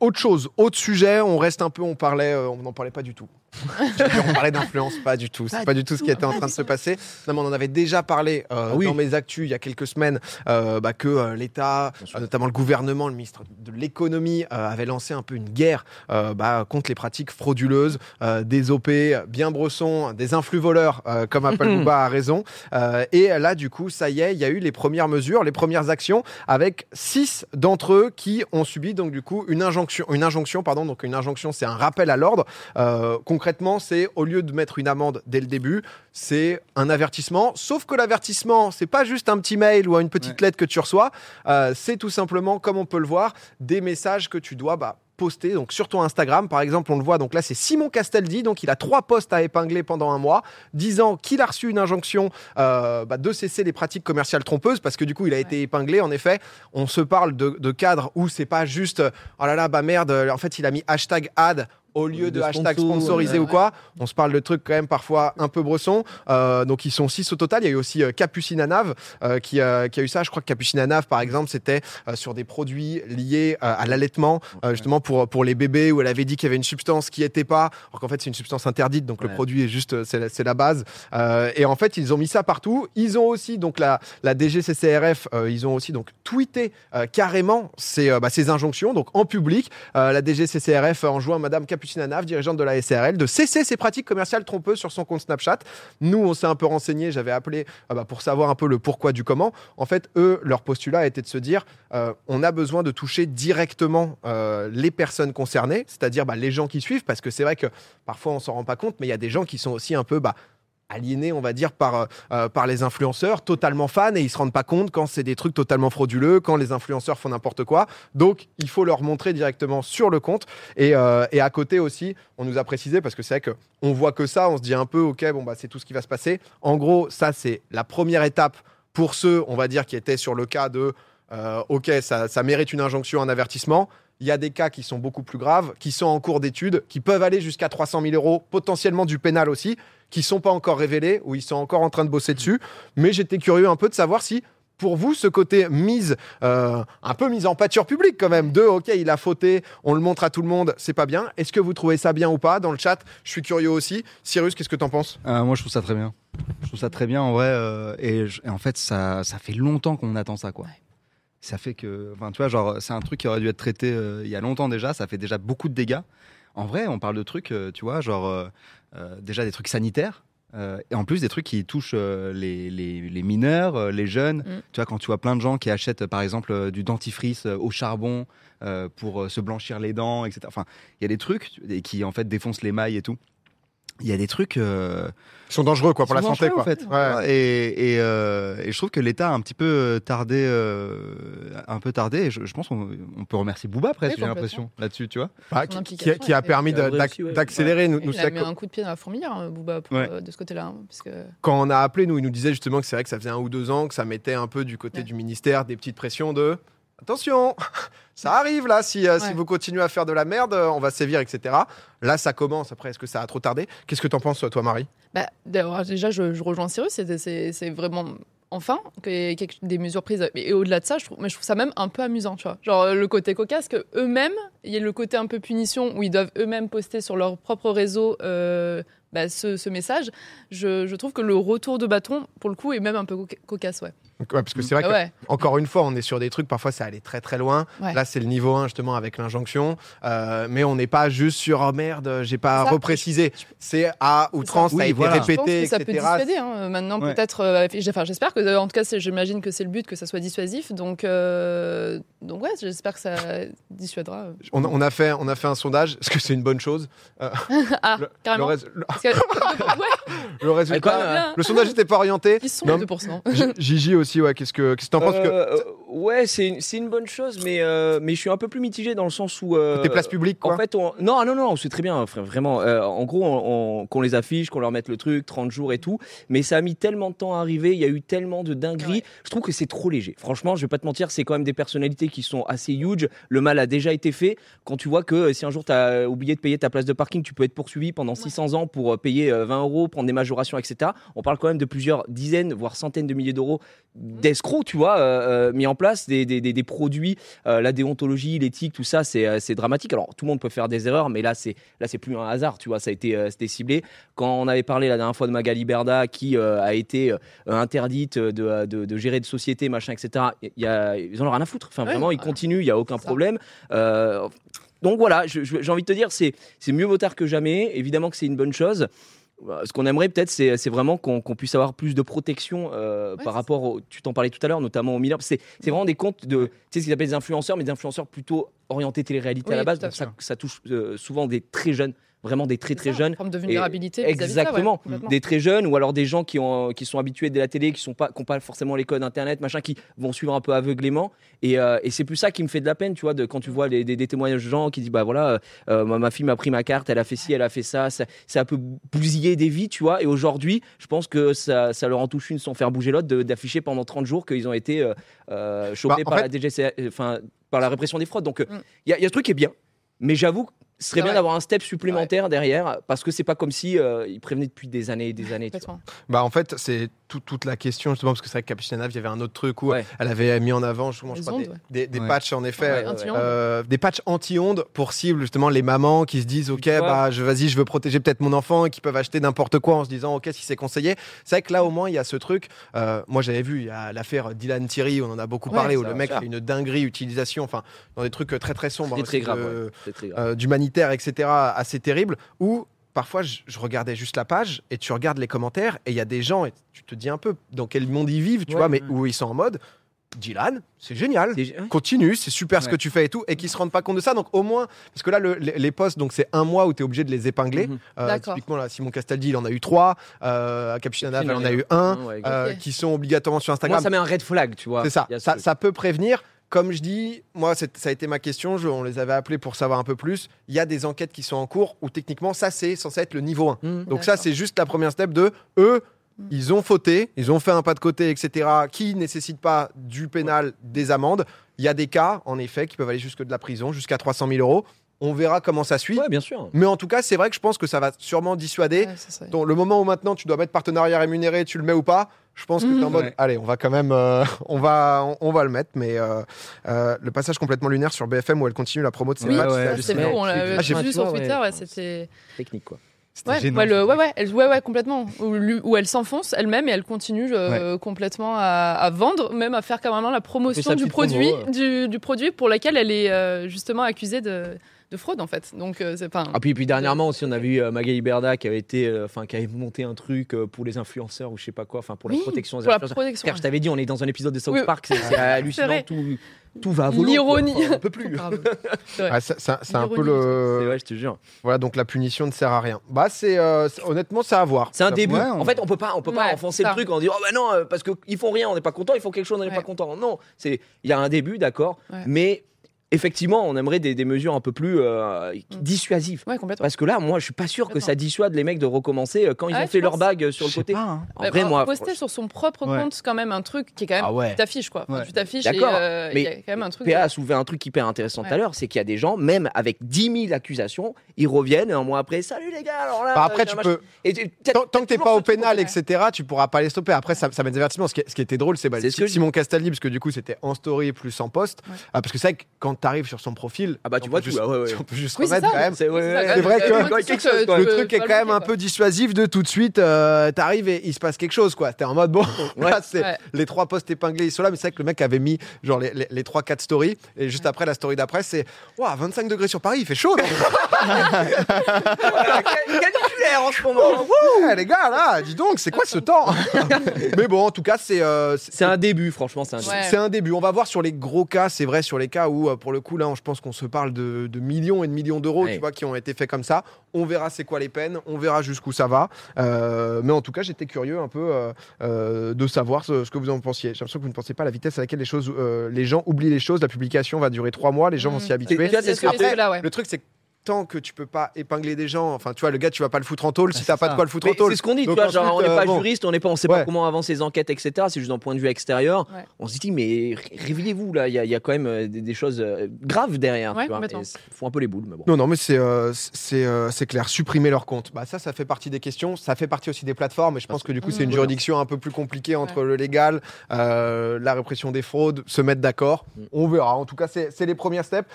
autre chose, autre sujet, on reste un peu, on parlait, euh, on n'en parlait pas du tout. On parlait d'influence, pas du tout. C'est pas du tout ce qui était en train de se passer. Non, mais on en avait déjà parlé euh, oui. dans mes actus il y a quelques semaines euh, bah, que euh, l'État, euh, notamment le gouvernement, le ministre de l'économie, euh, avait lancé un peu une guerre euh, bah, contre les pratiques frauduleuses euh, des OP, bien bressons, des influx voleurs, euh, comme Apple Booba a raison. Euh, et là, du coup, ça y est, il y a eu les premières mesures, les premières actions, avec six d'entre eux qui ont subi donc du coup une injonction. Une injonction, pardon. Donc une injonction, c'est un rappel à l'ordre. Concrètement, c'est au lieu de mettre une amende dès le début, c'est un avertissement. Sauf que l'avertissement, c'est pas juste un petit mail ou une petite Ouais. lettre que tu reçois. Euh, c'est tout simplement, comme on peut le voir, des messages que tu dois bah, poster donc sur ton Instagram par exemple on le voit donc là c'est Simon Castaldi donc il a trois posts à épingler pendant un mois disant qu'il a reçu une injonction euh, bah, de cesser les pratiques commerciales trompeuses parce que du coup il a été épinglé en effet on se parle de, de cadres où c'est pas juste oh là là bah merde en fait il a mis hashtag ad au lieu de, De hashtag sponsor, sponsorisé ouais. ou quoi, on se parle de trucs quand même parfois un peu bressons. Euh, donc ils sont six au total. Il y a eu aussi euh, Capucine Anave euh, qui, euh, qui a eu ça. Je crois que Capucine Anave, par exemple, c'était euh, sur des produits liés euh, à l'allaitement, euh, justement pour, pour les bébés, où elle avait dit qu'il y avait une substance qui n'était pas, alors qu'en fait c'est une substance interdite, donc le produit est juste, euh, c'est la, la base. Euh, et en fait, ils ont mis ça partout. Ils ont aussi, donc la, la DGCCRF, euh, ils ont aussi donc tweeté euh, carrément ces, euh, bah, ces injonctions, donc en public. Euh, la DGCCRF enjoint Madame Capucine Anave, dirigeante de la SRL, de cesser ses pratiques commerciales trompeuses sur son compte Snapchat. Nous, on s'est un peu renseigné, j'avais appelé euh, bah, pour savoir un peu le pourquoi du comment. En fait, eux, leur postulat était de se dire euh, on a besoin de toucher directement euh, les personnes concernées, c'est-à-dire bah, les gens qui suivent, parce que c'est vrai que parfois on s'en rend pas compte, mais il y a des gens qui sont aussi un peu bah, aliénés, on va dire, par, euh, par les influenceurs, totalement fans, et ils se rendent pas compte quand c'est des trucs totalement frauduleux, quand les influenceurs font n'importe quoi. Donc, il faut leur montrer directement sur le compte. Et, euh, et à côté aussi, on nous a précisé, parce que c'est vrai que on voit que ça, on se dit un peu, ok, bon, bah, c'est tout ce qui va se passer. En gros, ça, c'est la première étape pour ceux, on va dire, qui étaient sur le cas de, euh, ok, ça, ça mérite une injonction, un avertissement. Il y a des cas qui sont beaucoup plus graves, qui sont en cours d'étude, qui peuvent aller jusqu'à 300 000 euros, potentiellement du pénal aussi, qui sont pas encore révélés, ou ils sont encore en train de bosser dessus. Mais j'étais curieux un peu de savoir si, pour vous, ce côté mise, euh, un peu mise en pâture publique quand même, de ok, il a fauté, on le montre à tout le monde, c'est pas bien. Est-ce que vous trouvez ça bien ou pas Dans le chat, je suis curieux aussi. Cyrus, qu'est-ce que t'en penses? Euh, moi, je trouve ça très bien. Je trouve ça très bien en vrai. euh, et, je- et en fait, ça, ça fait longtemps qu'on attend ça, quoi. Ouais. Ça fait que, enfin, tu vois, genre, c'est un truc qui aurait dû être traité euh, il y a longtemps déjà. Ça fait déjà beaucoup de dégâts. En vrai, on parle de trucs, euh, tu vois, genre, euh, déjà des trucs sanitaires. et en plus des trucs qui touchent les, les- les mineurs, les jeunes. Mm. Tu vois, quand tu vois plein de gens qui achètent, par exemple, du dentifrice au charbon pour se blanchir les dents, etc. Enfin, il y a des trucs et qui en fait défoncent les mailles et tout. Il y a des trucs. euh, Ils sont dangereux quoi pour la santé quoi. en fait. Ouais. Et, et, euh, et je trouve que l'État a un petit peu euh, tardé, euh, un peu tardé. Et je, je pense qu'on on peut remercier Bouba presque, Oui, j'ai l'impression là-dessus, tu vois. Bah, qui, qui a, qui permis ouais. d'accélérer. Nous, il c'est a mis un coup de pied dans la fourmilière, hein, Booba, pour, Ouais. euh, de ce côté-là. hein, parce que... quand on a appelé, nous, il nous disait justement que c'est vrai que ça faisait un ou deux ans que ça mettait un peu du côté Ouais. du ministère des petites pressions de attention, ça arrive là, si, euh, si vous continuez à faire de la merde, euh, on va sévir, etc. Là, ça commence. Après, est-ce que ça a trop tardé? Qu'est-ce que t'en penses, toi, Marie? Bah, déjà, je, je rejoins Cyrus, c'est- vraiment enfin des mesures prises. Et au-delà de ça, je trouve, mais je trouve ça même un peu amusant, tu vois. Genre le côté cocasse, que eux-mêmes, il y a le côté un peu punition où ils doivent eux-mêmes poster sur leur propre réseau euh, bah, ce, ce message. Je, je trouve que le retour de bâton, pour le coup, est même un peu coca- cocasse, ouais. Donc, ouais, Parce que c'est vrai que, ouais. encore une fois, on est sur des trucs, parfois ça allait très très loin. Ouais. Là, c'est le niveau 1, justement, avec l'injonction. Euh, mais on n'est pas juste sur oh merde, j'ai pas Ça, reprécisé. C'est à outrance, ça, Oui, a été voilà. Je pense répété, que ça peut etc. dissuader. hein. Maintenant, Ouais. peut-être. euh, enfin, j'espère que, en tout cas, j'imagine que c'est le but, que ça soit dissuasif. Donc, euh, donc ouais, j'espère que ça dissuadera. On, on a fait, on a fait un sondage. Est-ce que c'est une bonne chose Euh, ah, le, carrément. le rés- le- Parce que- ouais, le résultat, quand même, le sondage n'était pas orienté. ils sont Non, les 2%. G- Gigi aussi, ouais. Qu'est-ce que, qu'est-ce que t'en penses que euh, ouais, c'est une, bonne chose, mais, euh, mais je suis un peu plus mitigé dans le sens où. euh, Côté place publique, quoi. En fait, on... non, non, non, c'est très bien, frère, vraiment. Euh, en gros, on, on- qu'on les affiche, qu'on leur mette le truc, 30 jours et tout. Mais ça a mis tellement de temps à arriver, il y a eu tellement de dingueries. Ouais. Je trouve que c'est trop léger. Franchement, je vais pas te mentir, c'est quand même des personnalités qui sont assez huge. Le mal a déjà été fait. Quand tu vois que euh, si un jour tu as oublié de payer ta place de parking, tu peux être poursuivi pendant 600 ans pour payer euh, 20 euros, prendre des majorations, etc. On parle quand même de plusieurs dizaines, voire centaines de milliers d'euros d'escrocs, tu vois. mais en place des, des, des, des produits, euh, la déontologie, l'éthique, tout ça, c'est euh, c'est dramatique. Alors tout le monde peut faire des erreurs, mais là c'est là c'est plus un hasard, tu vois, ça a été euh, ciblé. Quand on avait parlé la dernière fois de Magali Berda qui euh, a été interdite de, de, de gérer de société, machin, etc. Y a, ils en ont rien à foutre. Enfin vraiment, ils continuent, il y a aucun problème. Donc voilà, j'ai envie de te dire, c'est c'est mieux vaut tard que jamais. Évidemment que c'est une bonne chose. Euh, Ce qu'on aimerait peut-être, c'est vraiment qu'on puisse avoir plus de protection euh, Ouais, par rapport, au, tu t'en parlais tout à l'heure, notamment aux mineurs. C'est vraiment des comptes de, tu sais, ce qu'ils appellent des influenceurs, mais des influenceurs plutôt orientés télé-réalité à la base. Donc ça touche euh, souvent des très jeunes, vraiment des très très ça, jeunes. une forme de vulnérabilité. vis-à-vis de ça, ouais, Exactement. des très jeunes ou alors des gens qui, ont, qui sont habitués de la télé, qui n'ont pas, qui ont pas forcément les codes internet, machin, qui vont suivre un peu aveuglément. Et, euh, et c'est plus ça qui me fait de la peine, tu vois, de, quand tu vois les- des, des témoignages de gens qui disent, bah voilà, euh, ma, ma fille m'a pris ma carte, elle a fait ci, elle a fait ça, ça, ça a un peu bousillé des vies, tu vois. Et aujourd'hui, je pense que ça, ça leur en touche une sans faire bouger l'autre d'afficher pendant 30 jours qu'ils ont été euh, euh, chopés Bah, par fait- la DGC, enfin, par la répression des fraudes. Donc, il Mm. y, a, y a ce truc qui est bien. Mais j'avoue, ce serait Ah bien ouais. d'avoir un step supplémentaire derrière, parce que c'est pas comme si euh, ils prévenaient depuis des années et des années. tu vois. Complètement. Bah en fait, c'est tout- toute la question justement parce que c'est vrai que il y avait un autre truc où Ouais. elle avait mis en avant justement, je crois, ondes, des, ouais. des- des Ouais. patchs en effet, euh, des patchs anti-ondes pour cible justement les mamans qui se disent ok bah je vas-y je veux protéger peut-être mon enfant et qui peuvent acheter n'importe quoi en se disant ok si c'est conseillé. C'est vrai que là au moins il y a ce truc. euh, moi j'avais vu il y a l'affaire Dylan Thierry, on en a beaucoup Ouais, parlé où le mec fait une dinguerie utilisation, enfin dans des trucs très très sombres, Très hein, très grave. de- très grave. euh, d'humanitaire, etc., assez terrible, où parfois je, je regardais juste la page et tu regardes les commentaires et il y a des gens et tu te dis un peu dans quel monde ils vivent, tu Ouais, vois, mais ouais. où ils sont en mode Dylan, c'est génial. Continue, c'est super ce que tu fais et tout, et qui se rendent pas compte de ça. Donc au moins, parce que là, le- les, les posts, donc c'est un mois où tu es obligé de les épingler. Euh, D'accord. typiquement, là, Simon Castaldi, il en a eu trois. Euh, elle en a eu un. Ouais, euh, qui sont obligatoirement sur Instagram. Moi, ça met un red flag, tu vois. C'est ça. Il ça peut prévenir. Comme je dis, moi, c'est- ça a été ma question. je- on les avait appelés pour savoir un peu plus. Il y a des enquêtes qui sont en cours où techniquement, ça, c'est censé être le niveau 1. Mhm. Donc, ça, c'est juste la première step de eux. Mm. Ils ont fauté, ils ont fait un pas de côté, etc., qui nécessite pas du pénal, des amendes. Il y a des cas, en effet, qui peuvent aller jusque de la prison, jusqu'à 300 000 euros. On verra comment ça suit. Ouais, bien sûr. Mais en tout cas, c'est vrai que je pense que ça va sûrement dissuader. Ouais, ça, c'est- Donc, le moment où maintenant tu dois mettre partenariat rémunéré, tu le mets ou pas Je pense que tu es en Mhm. mode, Ouais. allez, on va quand même, euh, on va, on, on va le mettre. Mais euh, euh, le passage complètement lunaire sur BFM où elle continue la promo de ses Oui, matchs, ouais, c'est fou, on l'a Ah, j'ai vu sur Twitter, ouais. ouais, c'était. Technique, quoi. Ouais, gênant. ouais, le- ouais, ouais, elle, ouais, ouais, complètement. Où, lui- où elle s'enfonce elle-même et elle continue euh, complètement à, à vendre, même à faire carrément la promotion du produit, promo, du, du produit pour lequel elle est euh, justement accusée de, de fraude en fait. Donc euh, c'est pas. un- Ah, puis, puis dernièrement aussi, on a vu euh, Magali Berda qui avait été, euh, enfin, qui avait monté un truc euh, pour les influenceurs ou je sais pas quoi, enfin, pour la Oui, protection des pour la influenceurs. protection. Frère, je t'avais dit, on est dans un épisode de South Oui. Park, c'est hallucinant, tout, tout va à volo. L'ironie. On peut plus. C'est. Ah, c'est un peu le. C'est- Ouais, je te jure. Voilà, donc la punition ne sert à rien. Bah, c'est euh, honnêtement, c'est à voir. C'est un début. Ouais, on- En fait, on peut pas, on peut pas enfoncer ça. le truc en disant oh bah non parce qu'ils font rien, on n'est pas content, ils font quelque chose, on n'est pas content. Non, c'est il y a un début, d'accord, mais effectivement, on aimerait des, des mesures un peu plus euh, Mm. dissuasives. Ouais, complètement. Parce que là, moi, je suis pas sûr que ça dissuade les mecs de recommencer euh, quand ils Ah, ont fait leur bague euh, sur le Je sais côté. pas, hein. En Ouais, vrai, bah, moi, poster sur son propre Ouais. compte, c'est quand même un truc qui est quand même. Ah ouais. Tu t'affiches quoi. Enfin, tu t'affiches D'accord, euh, il y a mais quand même un truc. PA a soulevé un truc hyper intéressant tout à l'heure, c'est qu'il y a des gens, même avec 10 000 accusations, ils reviennent un mois après. Salut les gars, alors là. Bah, après, tu peux. Et tu- Tant, tant que t'es pas au pénal, etc., tu pourras pas les stopper. Après, ça, ça met des avertissements. Ce qui, était drôle, c'est bah, Simon Castaldi, parce que du coup, c'était en story plus en post. Ouais. Ah, parce que c'est quand t'arrives sur son profil, Ah bah, tu vois tout, juste- ah ouais, ouais. on peut juste Oui, remettre ça. quand même. C'est ouais, vrai que chose, le truc est quand même un peu dissuasif de tout de suite, euh, t'arrives et il se passe quelque chose, quoi. T'es en mode, bon, Ouais. là, les trois posts épinglés, ils sont là, mais c'est vrai que le mec avait mis genre les, les, les 3-4 stories, et juste après, la story d'après, c'est, waouh, 25 degrés sur Paris, il fait chaud, en ce moment. Ouais, les gars, là, dis donc, c'est quoi ce temps? Mais bon, en tout cas, c'est euh, c'est- C'est un début, franchement, c'est un début. Ouais. c'est un début. On va voir sur les gros cas, c'est vrai, sur les cas où, euh, pour le coup, là, je pense qu'on se parle de, de millions et de millions d'euros, Ouais. tu vois, qui ont été faits comme ça. On verra c'est quoi les peines, on verra jusqu'où ça va. Euh, mais en tout cas, j'étais curieux un peu euh, euh, de savoir ce, ce que vous en pensiez. J'ai l'impression que vous ne pensez pas à la vitesse à laquelle les choses, euh, les gens oublient les choses. La publication va durer trois mois, les gens vont Mm. s'y habituer. tu vois, c'est ce que C'est tu- là, ouais. Le truc, c'est que tant que tu peux pas épingler des gens, enfin, tu vois, le gars, tu vas pas le foutre en tôle si c'est t'as pas de quoi le foutre Mais en tôle. C'est ce qu'on dit, tu vois, genre, on n'est pas euh, bon. juriste, on n'est pas, on sait pas comment avancent les enquêtes, etc. C'est juste d'un point de vue extérieur. Ouais. On se dit, mais ré- réveillez-vous là, il y, a- il y a quand même euh, des, des choses euh, graves derrière. Ouais, tu vois, complètement. et c'est- font un peu les boules, mais bon. Non, non, mais c'est euh, c'est euh, c'est clair. Supprimer leur compte. Bah, ça, ça fait partie des questions. Ça fait partie aussi des plateformes. Et je pense que du coup, c'est une Mhm. juridiction un peu plus compliquée entre le légal, euh, la répression des fraudes, se mettre d'accord. Mm. On verra. En tout cas, c'est c'est les premiers steps.